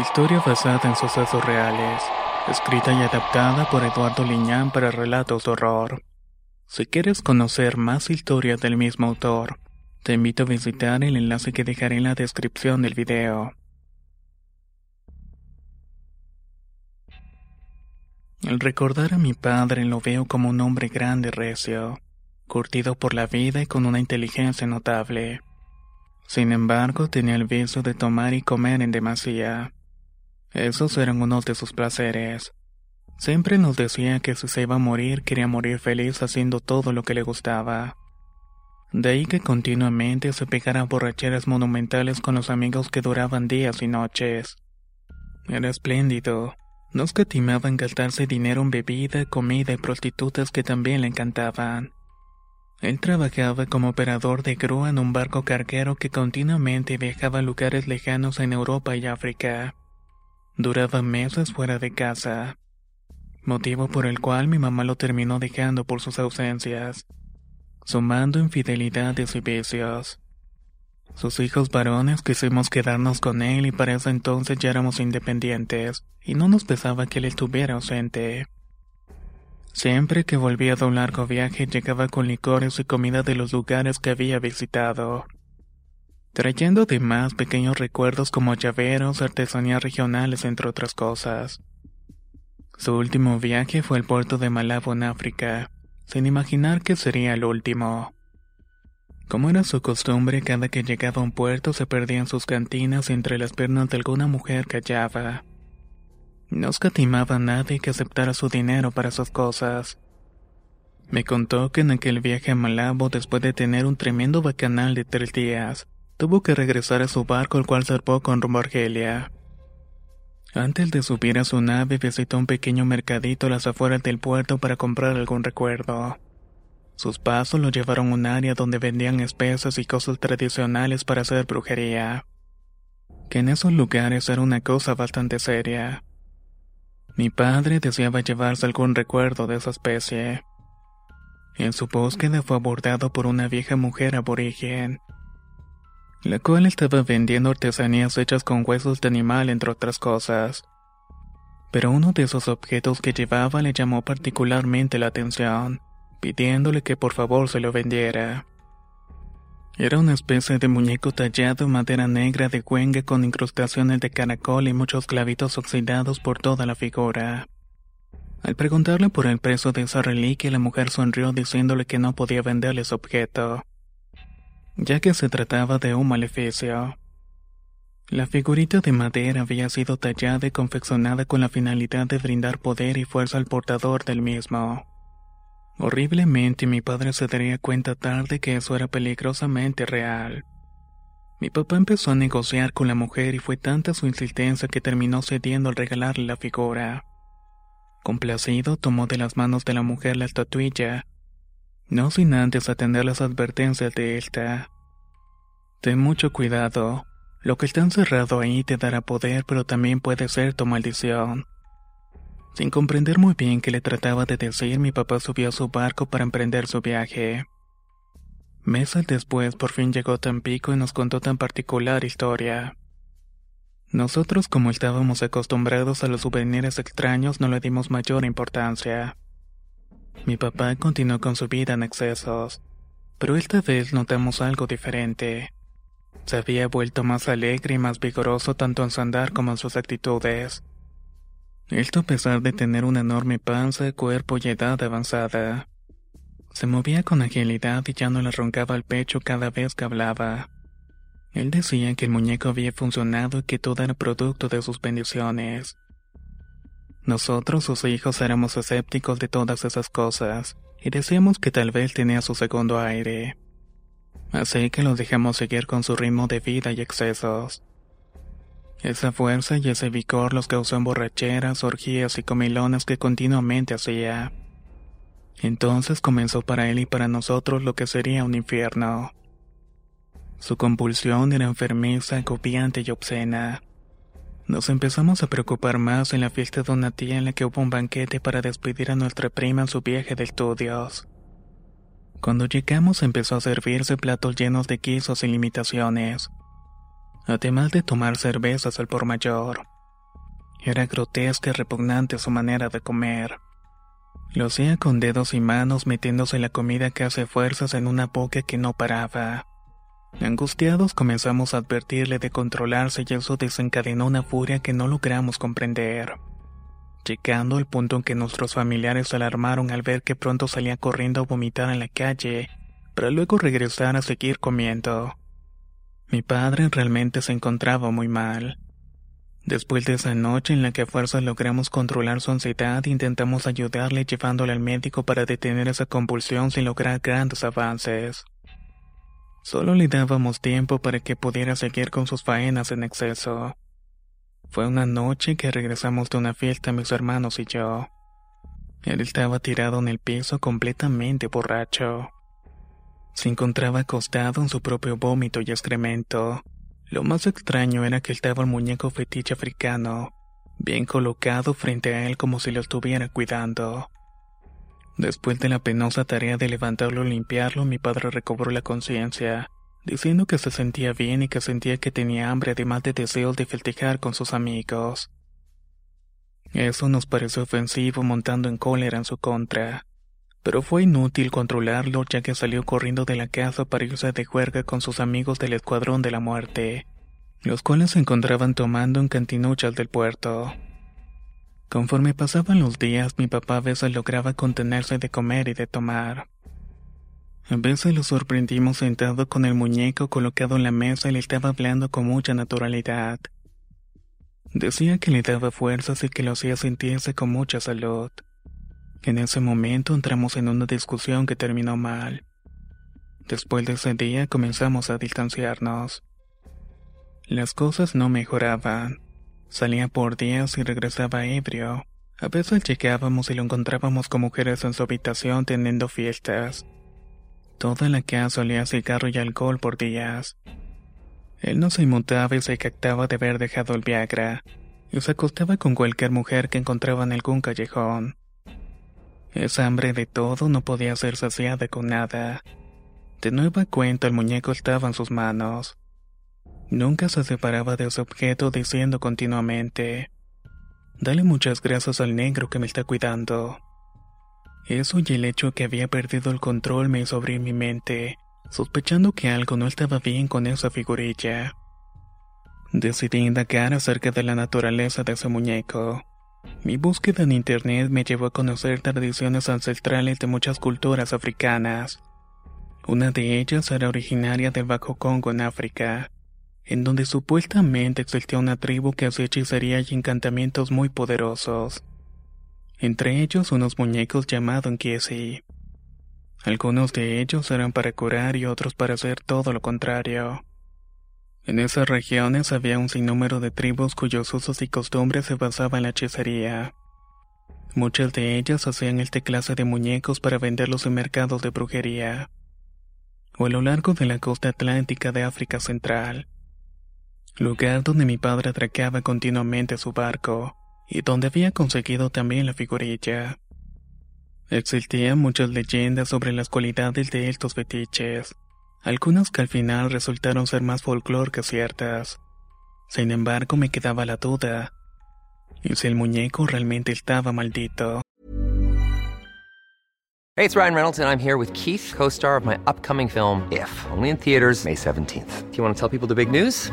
Historia basada en sucesos reales, escrita y adaptada por Eduardo Liñán para relatos de horror. Si quieres conocer más historias del mismo autor, te invito a visitar el enlace que dejaré en la descripción del video. Al recordar a mi padre lo veo como un hombre grande y recio, curtido por la vida y con una inteligencia notable. Sin embargo, tenía el vicio de tomar y comer en demasía. Esos eran unos de sus placeres. Siempre nos decía que si se iba a morir, quería morir feliz haciendo todo lo que le gustaba. De ahí que continuamente se pegara borracheras monumentales con los amigos que duraban días y noches. Era espléndido. No escatimaba en gastarse dinero en bebida, comida y prostitutas que también le encantaban. Él trabajaba como operador de grúa en un barco carguero que continuamente viajaba a lugares lejanos en Europa y África. Duraba meses fuera de casa, motivo por el cual mi mamá lo terminó dejando por sus ausencias, sumando infidelidades y vicios. Sus hijos varones quisimos quedarnos con él y para ese entonces ya éramos independientes, y no nos pesaba que él estuviera ausente. Siempre que volvía de un largo viaje llegaba con licores y comida de los lugares que había visitado, trayendo además pequeños recuerdos como llaveros, artesanías regionales, entre otras cosas. Su último viaje fue al puerto de Malabo en África, sin imaginar que sería el último. Como era su costumbre, cada que llegaba a un puerto se perdía en sus cantinas entre las piernas de alguna mujer que hallaba. No escatimaba a nadie que aceptara su dinero para sus cosas. Me contó que en aquel viaje a Malabo, después de tener un tremendo bacanal de tres días, tuvo que regresar a su barco, el cual zarpó con rumbo a Argelia. Antes de subir a su nave, visitó un pequeño mercadito a las afueras del puerto para comprar algún recuerdo. Sus pasos lo llevaron a un área donde vendían especias y cosas tradicionales para hacer brujería, que en esos lugares era una cosa bastante seria. Mi padre deseaba llevarse algún recuerdo de esa especie. En su búsqueda fue abordado por una vieja mujer aborigen, la cual estaba vendiendo artesanías hechas con huesos de animal entre otras cosas. Pero uno de esos objetos que llevaba le llamó particularmente la atención, pidiéndole que por favor se lo vendiera. Era una especie de muñeco tallado en madera negra de cuenga con incrustaciones de caracol y muchos clavitos oxidados por toda la figura. Al preguntarle por el precio de esa reliquia, la mujer sonrió diciéndole que no podía venderle ese objeto, ya que se trataba de un maleficio. La figurita de madera había sido tallada y confeccionada con la finalidad de brindar poder y fuerza al portador del mismo. Horriblemente mi padre se daría cuenta tarde que eso era peligrosamente real. Mi papá empezó a negociar con la mujer y fue tanta su insistencia que terminó cediendo al regalarle la figura. Complacido, tomó de las manos de la mujer la estatuilla, no sin antes atender las advertencias de esta. Ten mucho cuidado, lo que está encerrado ahí te dará poder, pero también puede ser tu maldición. Sin comprender muy bien qué le trataba de decir, mi papá subió a su barco para emprender su viaje. Meses después, por fin llegó Tampico y nos contó tan particular historia. Nosotros, como estábamos acostumbrados a los souvenirs extraños, no le dimos mayor importancia. Mi papá continuó con su vida en excesos, pero esta vez notamos algo diferente. Se había vuelto más alegre y más vigoroso tanto en su andar como en sus actitudes. Esto a pesar de tener una enorme panza, cuerpo y edad avanzada. Se movía con agilidad y ya no le roncaba el pecho cada vez que hablaba. Él decía que el muñeco había funcionado y que todo era producto de sus bendiciones. Nosotros, sus hijos, éramos escépticos de todas esas cosas y decíamos que tal vez tenía su segundo aire. Así que lo dejamos seguir con su ritmo de vida y excesos. Esa fuerza y ese vigor los causó en borracheras, orgías y comilones que continuamente hacía. Entonces comenzó para él y para nosotros lo que sería un infierno. Su compulsión era enfermiza, agobiante y obscena. Nos empezamos a preocupar más en la fiesta de una tía en la que hubo un banquete para despedir a nuestra prima en su viaje de estudios. Cuando llegamos empezó a servirse platos llenos de quisos y limitaciones, además de tomar cervezas al por mayor. Era grotesca y repugnante su manera de comer. Lo hacía con dedos y manos metiéndose la comida que hace fuerzas en una boca que no paraba. Angustiados comenzamos a advertirle de controlarse y eso desencadenó una furia que no logramos comprender. Llegando al punto en que nuestros familiares se alarmaron al ver que pronto salía corriendo a vomitar en la calle, para luego regresar a seguir comiendo. Mi padre realmente se encontraba muy mal. Después de esa noche en la que a fuerza logramos controlar su ansiedad, intentamos ayudarle llevándole al médico para detener esa compulsión sin lograr grandes avances. Solo le dábamos tiempo para que pudiera seguir con sus faenas en exceso. Fue una noche que regresamos de una fiesta mis hermanos y yo. Él estaba tirado en el piso completamente borracho. Se encontraba acostado en su propio vómito y excremento. Lo más extraño era que estaba el muñeco fetiche africano, bien colocado frente a él como si lo estuviera cuidando. Después de la penosa tarea de levantarlo y limpiarlo, mi padre recobró la conciencia, diciendo que se sentía bien y que sentía que tenía hambre además de deseos de festejar con sus amigos. Eso nos pareció ofensivo montando en cólera en su contra, pero fue inútil controlarlo ya que salió corriendo de la casa para irse de juerga con sus amigos del Escuadrón de la Muerte, los cuales se encontraban tomando en cantinuchas del puerto. Conforme pasaban los días, mi papá a veces lograba contenerse de comer y de tomar. A veces lo sorprendimos sentado con el muñeco colocado en la mesa y le estaba hablando con mucha naturalidad. Decía que le daba fuerzas y que lo hacía sentirse con mucha salud. En ese momento entramos en una discusión que terminó mal. Después de ese día comenzamos a distanciarnos. Las cosas no mejoraban. Salía por días y regresaba ebrio. A veces llegábamos y lo encontrábamos con mujeres en su habitación teniendo fiestas. Toda la casa olía cigarro y alcohol por días. Él no se inmutaba y se captaba de haber dejado el Viagra, y se acostaba con cualquier mujer que encontraba en algún callejón. Esa hambre de todo no podía ser saciada con nada. De nueva cuenta el muñeco estaba en sus manos. Nunca se separaba de ese objeto diciendo continuamente, Dale muchas gracias al negro que me está cuidando. Eso y el hecho que había perdido el control me hizo abrir mi mente, sospechando que algo no estaba bien con esa figurilla. Decidí indagar acerca de la naturaleza de ese muñeco. Mi búsqueda en internet me llevó a conocer tradiciones ancestrales de muchas culturas africanas. Una de ellas era originaria del Bajo Congo en África en donde supuestamente existía una tribu que hacía hechicería y encantamientos muy poderosos. Entre ellos unos muñecos llamados Nkiesi. Algunos de ellos eran para curar y otros para hacer todo lo contrario. En esas regiones había un sinnúmero de tribus cuyos usos y costumbres se basaban en la hechicería. Muchas de ellas hacían este clase de muñecos para venderlos en mercados de brujería, o a lo largo de la costa atlántica de África Central lugar donde mi padre atraqueaba continuamente su barco, y donde había conseguido también la figurilla. Existían muchas leyendas sobre las cualidades de estos fetiches, algunas que al final resultaron ser más folclore que ciertas. Sin embargo, me quedaba la duda. ¿Y si el muñeco realmente estaba maldito? Hey, it's Ryan Reynolds, and I'm here with Keith, co star of my upcoming film, If, only in theaters, May 17th. Do you want to tell people the big news?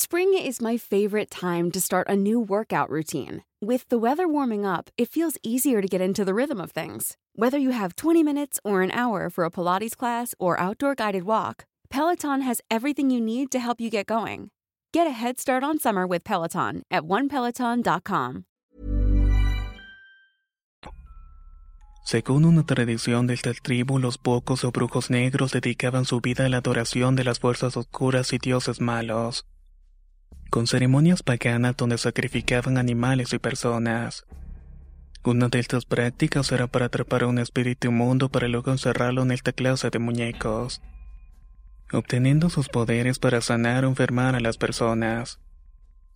Spring is my favorite time to start a new workout routine. With the weather warming up, it feels easier to get into the rhythm of things. Whether you have 20 minutes or an hour for a Pilates class or outdoor guided walk, Peloton has everything you need to help you get going. Get a head start on summer with Peloton at onepeloton.com. Según una tradición de esta tribu, los pocos o brujos negros dedicaban su vida a la adoración de las fuerzas oscuras y dioses malos, con ceremonias paganas donde sacrificaban animales y personas. Una de estas prácticas era para atrapar a un espíritu inmundo para luego encerrarlo en esta clase de muñecos, obteniendo sus poderes para sanar o enfermar a las personas.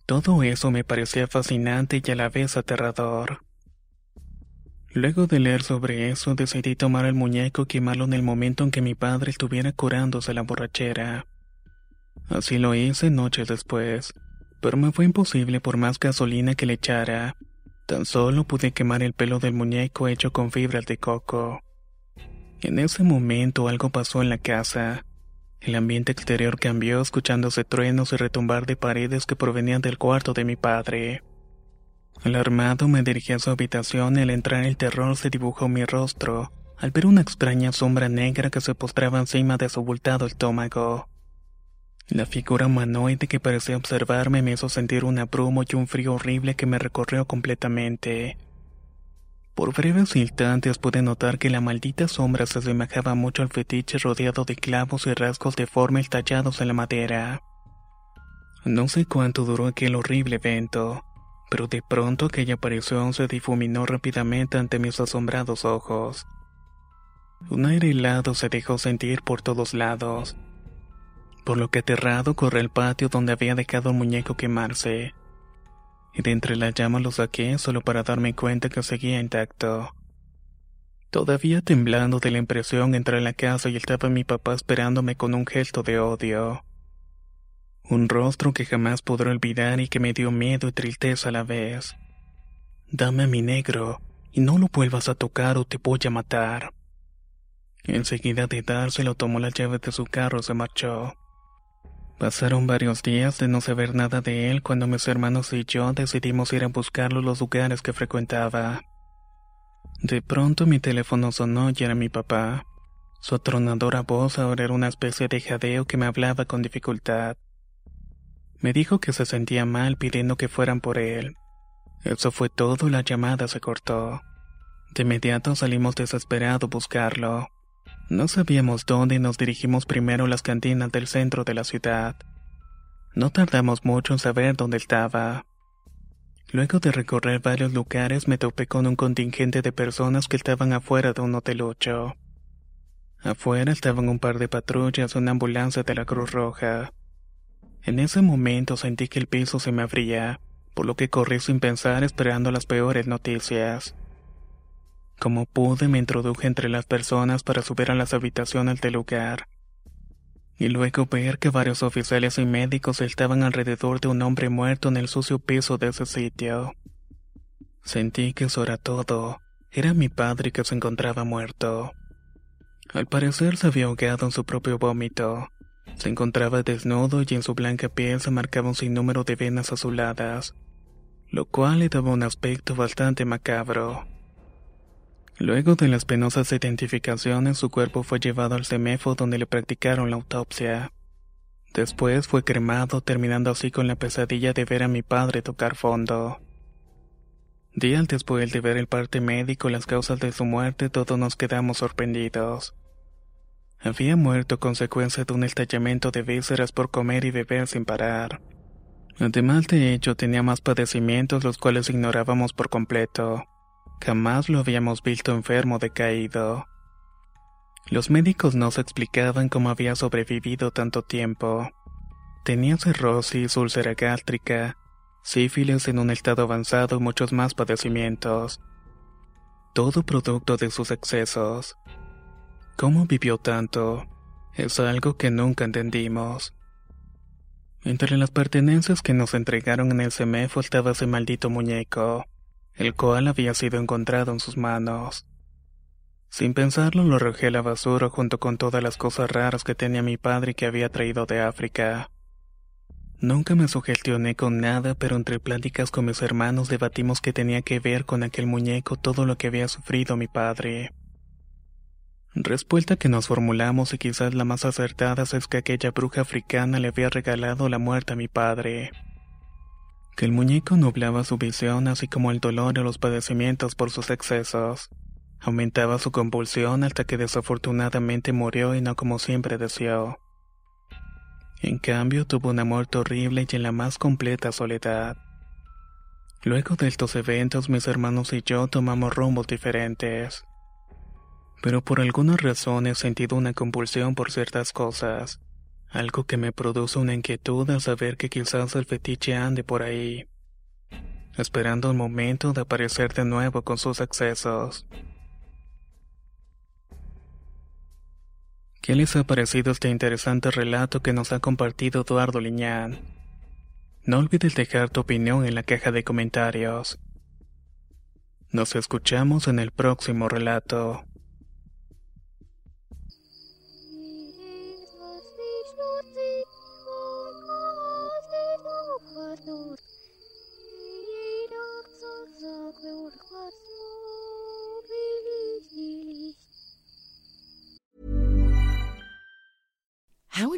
Todo eso me parecía fascinante y a la vez aterrador. Luego de leer sobre eso, decidí tomar el muñeco y quemarlo en el momento en que mi padre estuviera curándose la borrachera. Así lo hice noches después, pero me fue imposible por más gasolina que le echara. Tan solo pude quemar el pelo del muñeco hecho con fibras de coco. En ese momento algo pasó en la casa. El ambiente exterior cambió escuchándose truenos y retumbar de paredes que provenían del cuarto de mi padre. Alarmado me dirigí a su habitación y al entrar el terror se dibujó mi rostro, al ver una extraña sombra negra que se postraba encima de su abultado estómago. La figura humanoide que parecía observarme me hizo sentir un abrumo y un frío horrible que me recorrió completamente. Por breves instantes pude notar que la maldita sombra se asemejaba mucho al fetiche rodeado de clavos y rasgos deformes tallados en la madera. No sé cuánto duró aquel horrible evento, pero de pronto aquella aparición se difuminó rápidamente ante mis asombrados ojos. Un aire helado se dejó sentir por todos lados, por lo que aterrado corrí al patio donde había dejado el muñeco quemarse. Y de entre las llamas lo saqué solo para darme cuenta que seguía intacto. Todavía temblando de la impresión entré a la casa y estaba mi papá esperándome con un gesto de odio. Un rostro que jamás podré olvidar y que me dio miedo y tristeza a la vez. Dame a mi negro, y no lo vuelvas a tocar o te voy a matar. Enseguida de dárselo tomó las llaves de su carro y se marchó. Pasaron varios días de no saber nada de él cuando mis hermanos y yo decidimos ir a buscarlo los lugares que frecuentaba. De pronto mi teléfono sonó y era mi papá. Su atronadora voz ahora era una especie de jadeo que me hablaba con dificultad. Me dijo que se sentía mal pidiendo que fueran por él. Eso fue todo la llamada se cortó. De inmediato salimos desesperados a buscarlo. No sabíamos dónde y nos dirigimos primero a las cantinas del centro de la ciudad. No tardamos mucho en saber dónde estaba. Luego de recorrer varios lugares me topé con un contingente de personas que estaban afuera de un hotelucho. Afuera estaban un par de patrullas y una ambulancia de la Cruz Roja. En ese momento sentí que el piso se me abría, por lo que corrí sin pensar esperando las peores noticias. Como pude me introduje entre las personas para subir a las habitaciones del lugar. Y luego ver que varios oficiales y médicos estaban alrededor de un hombre muerto en el sucio piso de ese sitio. Sentí que eso era todo. Era mi padre que se encontraba muerto. Al parecer se había ahogado en su propio vómito. Se encontraba desnudo y en su blanca piel se marcaba un sinnúmero de venas azuladas, lo cual le daba un aspecto bastante macabro. Luego de las penosas identificaciones, su cuerpo fue llevado al CEMEFO donde le practicaron la autopsia. Después fue cremado, terminando así con la pesadilla de ver a mi padre tocar fondo. Días después de ver el parte médico las causas de su muerte, todos nos quedamos sorprendidos. Había muerto consecuencia de un estallamiento de vísceras por comer y beber sin parar. Además de ello, tenía más padecimientos los cuales ignorábamos por completo. Jamás lo habíamos visto enfermo decaído. Los médicos no se explicaban cómo había sobrevivido tanto tiempo. Tenía cirrosis, úlcera gástrica, sífilis en un estado avanzado y muchos más padecimientos. todo producto de sus excesos. ¿Cómo vivió tanto? Es algo que nunca entendimos. Entre las pertenencias que nos entregaron en el CEMEFO estaba ese maldito muñeco, el cual había sido encontrado en sus manos. Sin pensarlo lo arrojé a la basura junto con todas las cosas raras que tenía mi padre que había traído de África. Nunca me sugestioné con nada, pero entre pláticas con mis hermanos debatimos que tenía que ver con aquel muñeco todo lo que había sufrido mi padre. Respuesta que nos formulamos y quizás la más acertada es que aquella bruja africana le había regalado la muerte a mi padre. Que el muñeco nublaba su visión así como el dolor y los padecimientos por sus excesos. Aumentaba su convulsión hasta que desafortunadamente murió y no como siempre deseó. En cambio, tuvo una muerte horrible y en la más completa soledad. Luego de estos eventos, mis hermanos y yo tomamos rumbos diferentes. Pero por alguna razón he sentido una compulsión por ciertas cosas, algo que me produce una inquietud al saber que quizás el fetiche ande por ahí, esperando el momento de aparecer de nuevo con sus excesos. ¿Qué les ha parecido este interesante relato que nos ha compartido Eduardo Liñán? No olvides dejar tu opinión en la caja de comentarios. Nos escuchamos en el próximo relato.